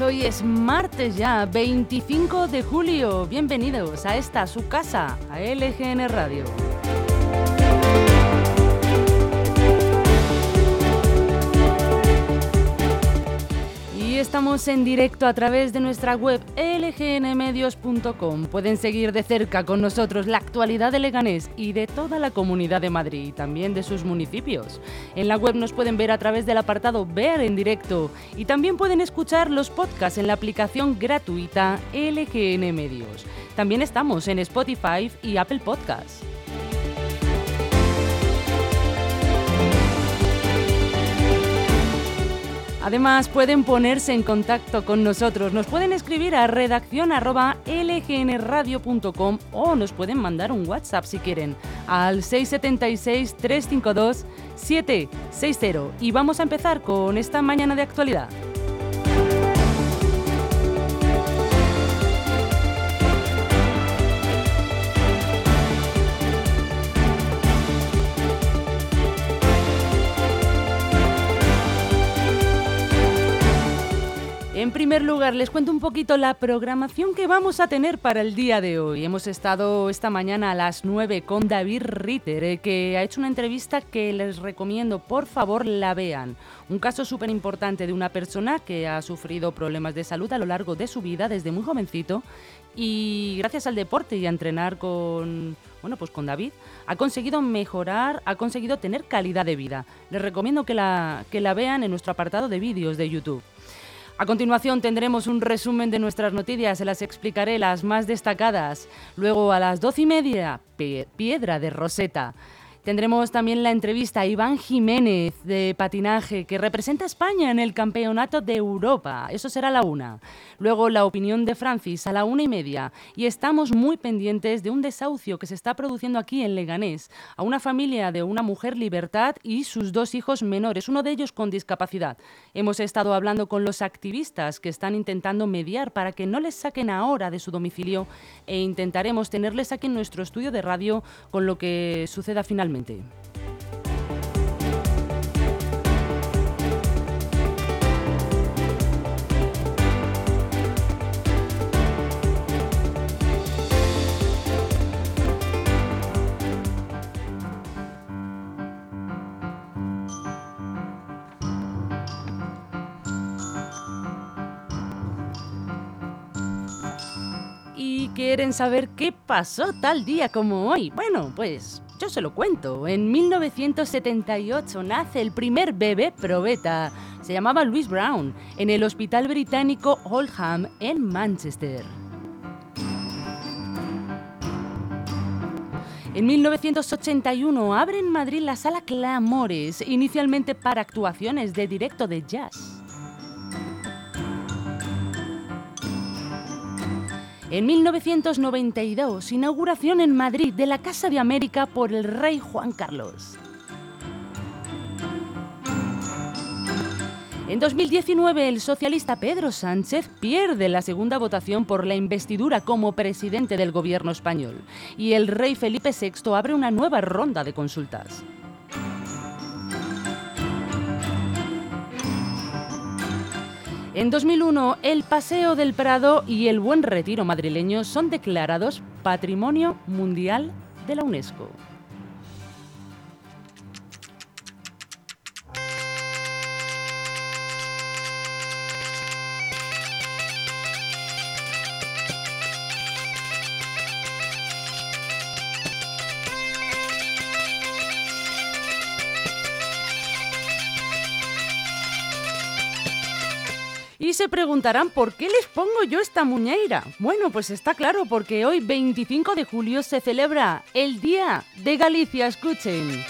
Hoy es martes ya, 25 de julio. Bienvenidos a esta su casa, a LGN Radio. Estamos en directo a través de nuestra web lgnmedios.com. Pueden seguir de cerca con nosotros la actualidad de Leganés y de toda la comunidad de Madrid y también de sus municipios. En la web nos pueden ver a través del apartado Ver en directo y también pueden escuchar los podcasts en la aplicación gratuita LGN Medios. También estamos en Spotify y Apple Podcasts. Además, pueden ponerse en contacto con nosotros. Nos pueden escribir a redacción.lgnradio.com o nos pueden mandar un WhatsApp si quieren al 676-352-760. Y vamos a empezar con esta mañana de actualidad. En primer lugar, les cuento un poquito la programación que vamos a tener para el día de hoy. Hemos estado esta mañana a las 9 con David Ritter, eh, que ha hecho una entrevista que les recomiendo, por favor, la vean. Un caso súper importante de una persona que ha sufrido problemas de salud a lo largo de su vida, desde muy jovencito, y gracias al deporte y a entrenar con, bueno, pues con David, ha conseguido mejorar, ha conseguido tener calidad de vida. Les recomiendo que la, que la vean en nuestro apartado de vídeos de YouTube. A continuación tendremos un resumen de nuestras noticias, se las explicaré las más destacadas. Luego a las doce y media, Piedra de Roseta. Tendremos también la entrevista a Iván Jiménez de patinaje que representa a España en el Campeonato de Europa. Eso será la una. Luego la opinión de Francis a la una y media. Y estamos muy pendientes de un desahucio que se está produciendo aquí en Leganés a una familia de una mujer libertad y sus dos hijos menores, uno de ellos con discapacidad. Hemos estado hablando con los activistas que están intentando mediar para que no les saquen ahora de su domicilio e intentaremos tenerles aquí en nuestro estudio de radio con lo que suceda finalmente. ¿Y quieren saber qué pasó tal día como hoy? Bueno, pues se lo cuento. En 1978 nace el primer bebé probeta. Se llamaba Louis Brown en el Hospital Británico Oldham en Manchester. En 1981 abre en Madrid la sala Clamores, inicialmente para actuaciones de directo de jazz. En 1992, inauguración en Madrid de la Casa de América por el rey Juan Carlos. En 2019, el socialista Pedro Sánchez pierde la segunda votación por la investidura como presidente del gobierno español y el rey Felipe VI abre una nueva ronda de consultas. En 2001, el Paseo del Prado y el Buen Retiro madrileño son declarados Patrimonio Mundial de la UNESCO. Se preguntarán por qué les pongo yo esta muñeira. Bueno, pues está claro, porque hoy 25 de julio se celebra el Día de Galicia. Escuchen.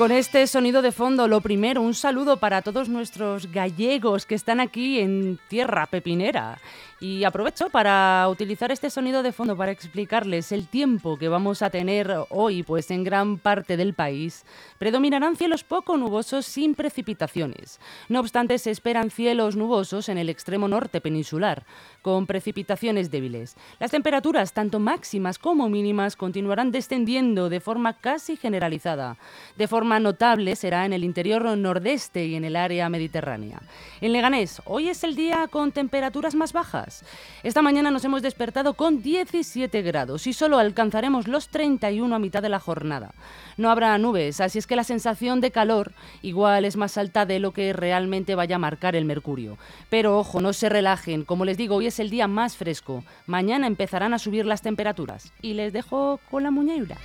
Con este sonido de fondo, lo primero, un saludo para todos nuestros gallegos que están aquí en tierra pepinera y aprovecho para utilizar este sonido de fondo para explicarles el tiempo que vamos a tener hoy, pues en gran parte del país predominarán cielos poco nubosos sin precipitaciones. No obstante, se esperan cielos nubosos en el extremo norte peninsular, con precipitaciones débiles. Las temperaturas, tanto máximas como mínimas, continuarán descendiendo de forma casi generalizada. De forma notable será en el interior nordeste y en el área mediterránea. En Leganés, hoy es el día con temperaturas más bajas esta mañana nos hemos despertado con 17 grados y solo alcanzaremos los 31 a mitad de la jornada. No habrá nubes, así es que la sensación de calor igual es más alta de lo que realmente vaya a marcar el mercurio. Pero ojo, no se relajen, como les digo, hoy es el día más fresco. Mañana empezarán a subir las temperaturas. Y les dejo con la muñeira.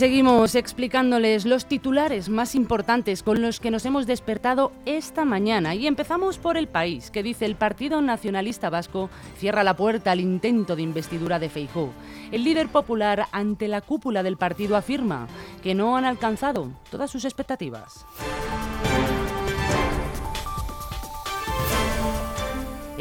Seguimos explicándoles los titulares más importantes con los que nos hemos despertado esta mañana y empezamos por el país, que dice el Partido Nacionalista Vasco cierra la puerta al intento de investidura de Feijóo. El líder popular ante la cúpula del partido afirma que no han alcanzado todas sus expectativas.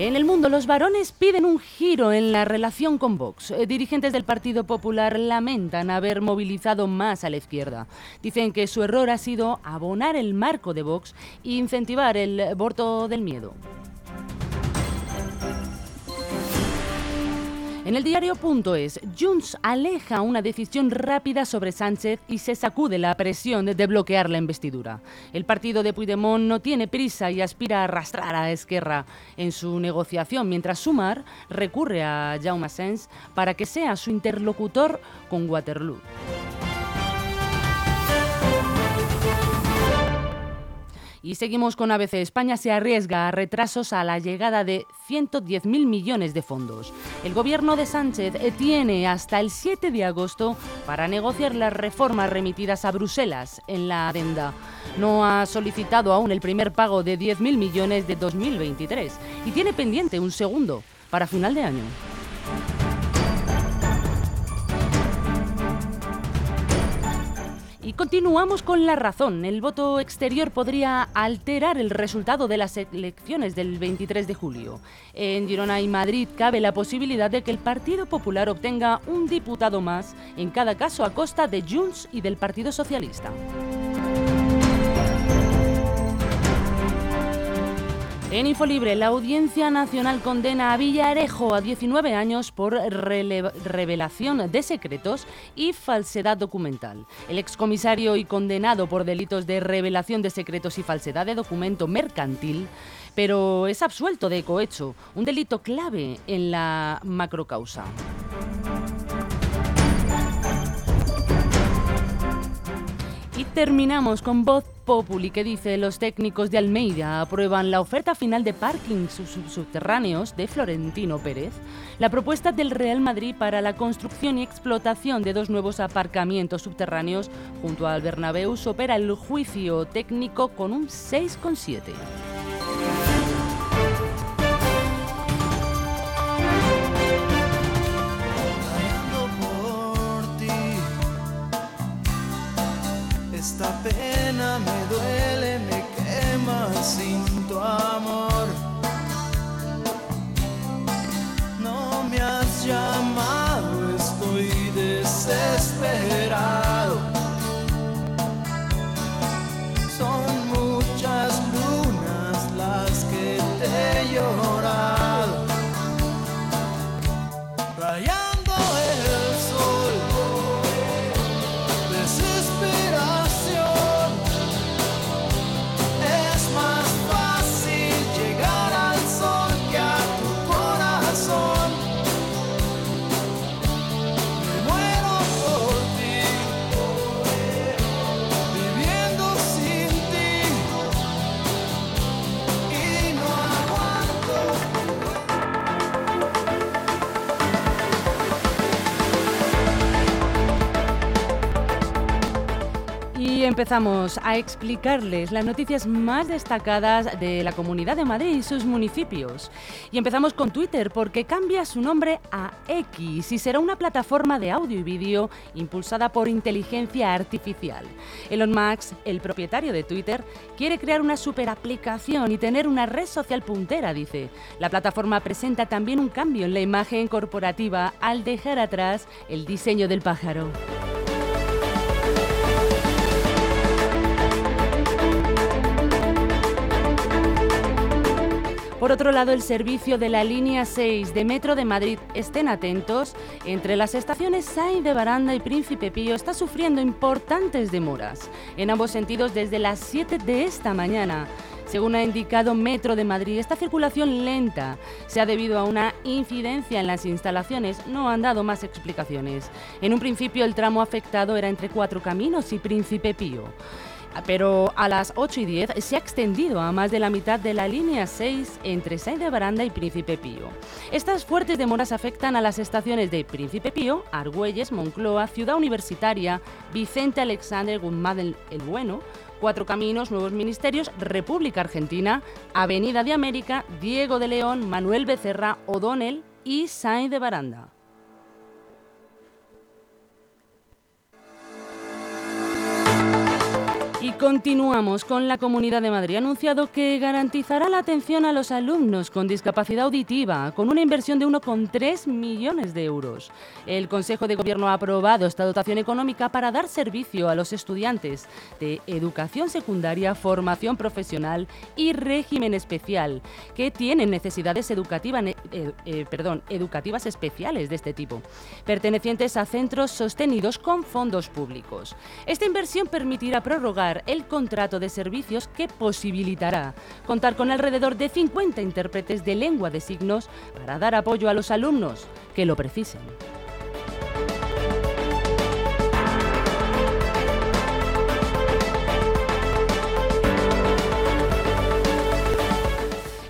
En el mundo, los varones piden un giro en la relación con Vox. Eh, dirigentes del Partido Popular lamentan haber movilizado más a la izquierda. Dicen que su error ha sido abonar el marco de Vox e incentivar el voto del miedo. En el diario.es, Junts aleja una decisión rápida sobre Sánchez y se sacude la presión de bloquear la investidura. El partido de Puigdemont no tiene prisa y aspira a arrastrar a Esquerra en su negociación, mientras Sumar recurre a Jaume Sens para que sea su interlocutor con Waterloo. Y seguimos con ABC. España se arriesga a retrasos a la llegada de 110.000 millones de fondos. El gobierno de Sánchez tiene hasta el 7 de agosto para negociar las reformas remitidas a Bruselas en la adenda. No ha solicitado aún el primer pago de 10.000 millones de 2023 y tiene pendiente un segundo para final de año. Y continuamos con la razón. El voto exterior podría alterar el resultado de las elecciones del 23 de julio. En Girona y Madrid cabe la posibilidad de que el Partido Popular obtenga un diputado más, en cada caso a costa de Junts y del Partido Socialista. En Infolibre, la Audiencia Nacional condena a Villarejo a 19 años por revelación de secretos y falsedad documental. El excomisario y condenado por delitos de revelación de secretos y falsedad de documento mercantil, pero es absuelto de cohecho, un delito clave en la macrocausa. Terminamos con voz Populi que dice los técnicos de Almeida aprueban la oferta final de parkings subterráneos de Florentino Pérez, la propuesta del Real Madrid para la construcción y explotación de dos nuevos aparcamientos subterráneos junto al Bernabéu supera el juicio técnico con un 6,7. Empezamos a explicarles las noticias más destacadas de la Comunidad de Madrid y sus municipios. Y empezamos con Twitter porque cambia su nombre a X y será una plataforma de audio y vídeo impulsada por inteligencia artificial. Elon Musk, el propietario de Twitter, quiere crear una super aplicación y tener una red social puntera, dice. La plataforma presenta también un cambio en la imagen corporativa al dejar atrás el diseño del pájaro. Por otro lado, el servicio de la línea 6 de Metro de Madrid, estén atentos, entre las estaciones Sainz de Baranda y Príncipe Pío está sufriendo importantes demoras, en ambos sentidos desde las 7 de esta mañana. Según ha indicado Metro de Madrid, esta circulación lenta se ha debido a una incidencia en las instalaciones. No han dado más explicaciones. En un principio el tramo afectado era entre Cuatro Caminos y Príncipe Pío pero a las 8 y 10 se ha extendido a más de la mitad de la línea 6 entre Sainz de Baranda y Príncipe Pío. Estas fuertes demoras afectan a las estaciones de Príncipe Pío, Argüelles, Moncloa, Ciudad Universitaria, Vicente Alexander Guzmán el Bueno, Cuatro Caminos, Nuevos Ministerios, República Argentina, Avenida de América, Diego de León, Manuel Becerra, O'Donnell y Sainz de Baranda. Y continuamos con la Comunidad de Madrid. Ha anunciado que garantizará la atención a los alumnos con discapacidad auditiva con una inversión de 1,3 millones de euros. El Consejo de Gobierno ha aprobado esta dotación económica para dar servicio a los estudiantes de educación secundaria, formación profesional y régimen especial que tienen necesidades educativas, eh, eh, perdón, educativas especiales de este tipo, pertenecientes a centros sostenidos con fondos públicos. Esta inversión permitirá prorrogar el contrato de servicios que posibilitará contar con alrededor de 50 intérpretes de lengua de signos para dar apoyo a los alumnos que lo precisen.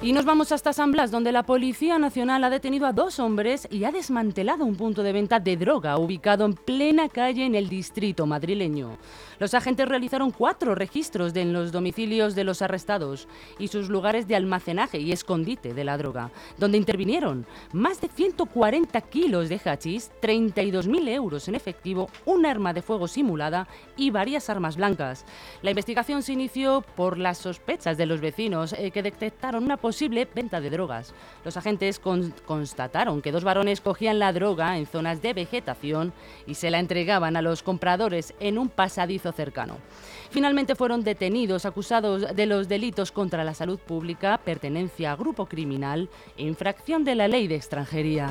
Y nos vamos hasta San Blas, donde la Policía Nacional ha detenido a dos hombres y ha desmantelado un punto de venta de droga ubicado en plena calle en el distrito madrileño. Los agentes realizaron cuatro registros en los domicilios de los arrestados y sus lugares de almacenaje y escondite de la droga, donde intervinieron más de 140 kilos de hachís, 32.000 euros en efectivo, un arma de fuego simulada y varias armas blancas. La investigación se inició por las sospechas de los vecinos eh, que detectaron una venta de drogas. Los agentes constataron que dos varones cogían la droga en zonas de vegetación y se la entregaban a los compradores en un pasadizo cercano. Finalmente fueron detenidos acusados de los delitos contra la salud pública, pertenencia a grupo criminal e infracción de la ley de extranjería.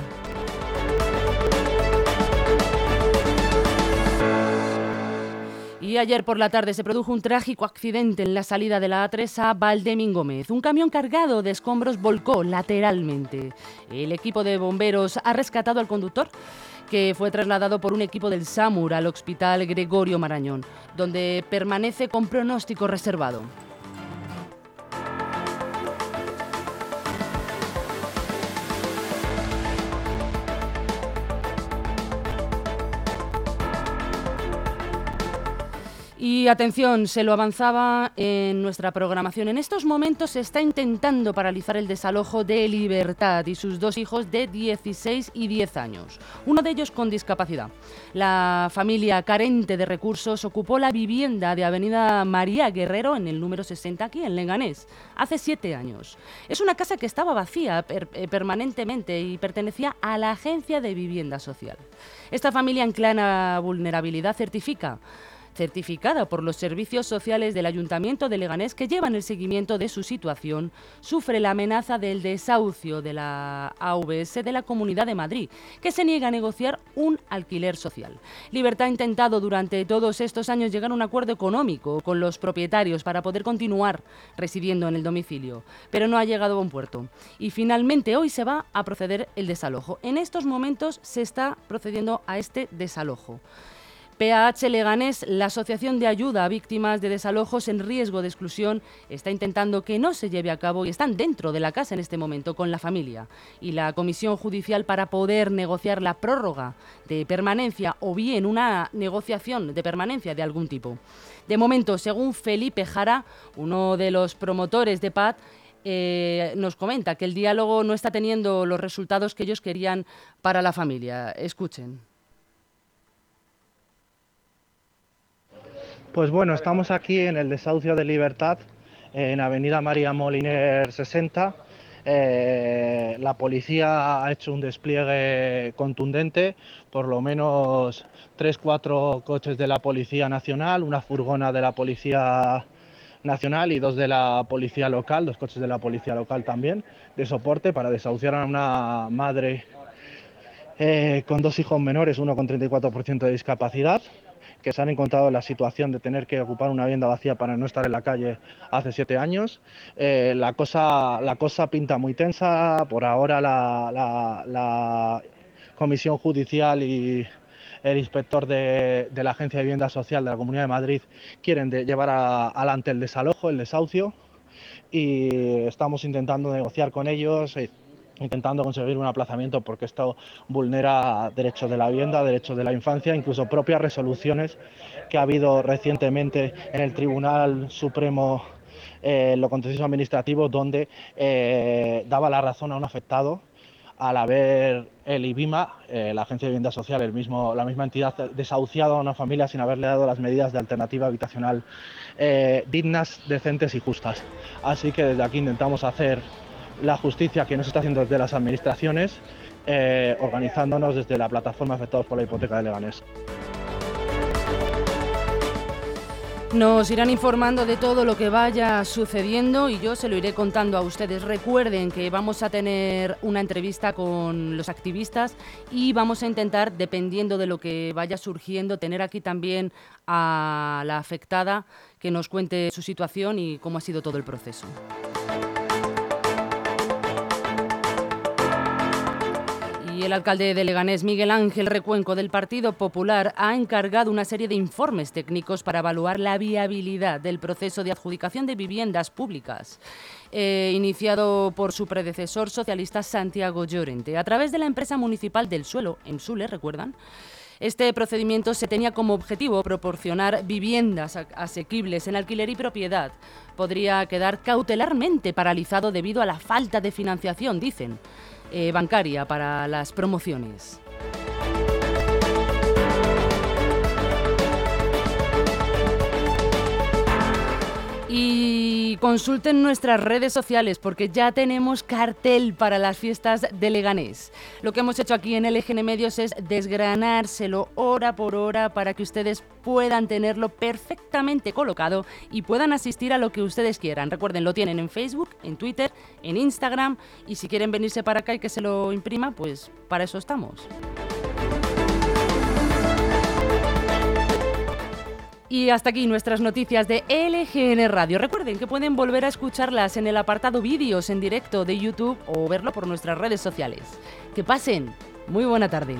Y ayer por la tarde se produjo un trágico accidente en la salida de la A3 a Valdemín Gómez. Un camión cargado de escombros volcó lateralmente. El equipo de bomberos ha rescatado al conductor que fue trasladado por un equipo del SAMUR al Hospital Gregorio Marañón, donde permanece con pronóstico reservado. Y atención, se lo avanzaba en nuestra programación. En estos momentos se está intentando paralizar el desalojo de Libertad y sus dos hijos de 16 y 10 años, uno de ellos con discapacidad. La familia carente de recursos ocupó la vivienda de Avenida María Guerrero en el número 60 aquí en Leganés hace siete años. Es una casa que estaba vacía eh, permanentemente y pertenecía a la Agencia de Vivienda Social. Esta familia en clara vulnerabilidad certifica certificada por los servicios sociales del Ayuntamiento de Leganés que llevan el seguimiento de su situación, sufre la amenaza del desahucio de la AVS de la Comunidad de Madrid, que se niega a negociar un alquiler social. Libertad ha intentado durante todos estos años llegar a un acuerdo económico con los propietarios para poder continuar residiendo en el domicilio, pero no ha llegado a un puerto. Y finalmente hoy se va a proceder el desalojo. En estos momentos se está procediendo a este desalojo. PAH Leganés, la Asociación de Ayuda a Víctimas de Desalojos en Riesgo de Exclusión, está intentando que no se lleve a cabo y están dentro de la casa en este momento con la familia y la Comisión Judicial para poder negociar la prórroga de permanencia o bien una negociación de permanencia de algún tipo. De momento, según Felipe Jara, uno de los promotores de PAD, eh, nos comenta que el diálogo no está teniendo los resultados que ellos querían para la familia. Escuchen. Pues bueno, estamos aquí en el desahucio de Libertad, en Avenida María Moliner 60. Eh, la policía ha hecho un despliegue contundente, por lo menos tres, cuatro coches de la Policía Nacional, una furgona de la Policía Nacional y dos de la Policía Local, dos coches de la Policía Local también, de soporte para desahuciar a una madre eh, con dos hijos menores, uno con 34% de discapacidad que se han encontrado en la situación de tener que ocupar una vivienda vacía para no estar en la calle hace siete años. Eh, la, cosa, la cosa pinta muy tensa. Por ahora la, Comisión Judicial y el inspector de, la Agencia de Vivienda Social de la Comunidad de Madrid quieren llevar adelante el desalojo, el desahucio, y estamos intentando negociar con ellos. Eh, intentando conseguir un aplazamiento porque esto vulnera derechos de la vivienda, derechos de la infancia, incluso propias resoluciones que ha habido recientemente en el Tribunal Supremo eh, lo contencioso administrativo donde eh, daba la razón a un afectado al haber el IBIMA, eh, la Agencia de Vivienda Social, la misma entidad, desahuciado a una familia sin haberle dado las medidas de alternativa habitacional dignas, decentes y justas. Así que desde aquí intentamos hacer la justicia que nos está haciendo desde las administraciones, eh, organizándonos desde la plataforma afectados por la hipoteca de Leganés. Nos irán informando de todo lo que vaya sucediendo y yo se lo iré contando a ustedes. Recuerden que vamos a tener una entrevista con los activistas y vamos a intentar, dependiendo de lo que vaya surgiendo, tener aquí también a la afectada que nos cuente su situación y cómo ha sido todo el proceso. Y el alcalde de Leganés, Miguel Ángel Recuenco del Partido Popular, ha encargado una serie de informes técnicos para evaluar la viabilidad del proceso de adjudicación de viviendas públicas, eh, iniciado por su predecesor socialista Santiago Llorente, a través de la empresa municipal del suelo, en Sule, ¿recuerdan? Este procedimiento se tenía como objetivo proporcionar viviendas asequibles en alquiler y propiedad. Podría quedar cautelarmente paralizado debido a la falta de financiación, dicen. Eh, bancaria para las promociones. Y consulten nuestras redes sociales porque ya tenemos cartel para las fiestas de Leganés. Lo que hemos hecho aquí en LGN Medios es desgranárselo hora por hora para que ustedes puedan tenerlo perfectamente colocado y puedan asistir a lo que ustedes quieran. Recuerden, lo tienen en Facebook, en Twitter, en Instagram y si quieren venirse para acá y que se lo imprima, pues para eso estamos. Y hasta aquí nuestras noticias de LGN Radio. Recuerden que pueden volver a escucharlas en el apartado vídeos en directo de YouTube o verlo por nuestras redes sociales. Que pasen muy buena tarde.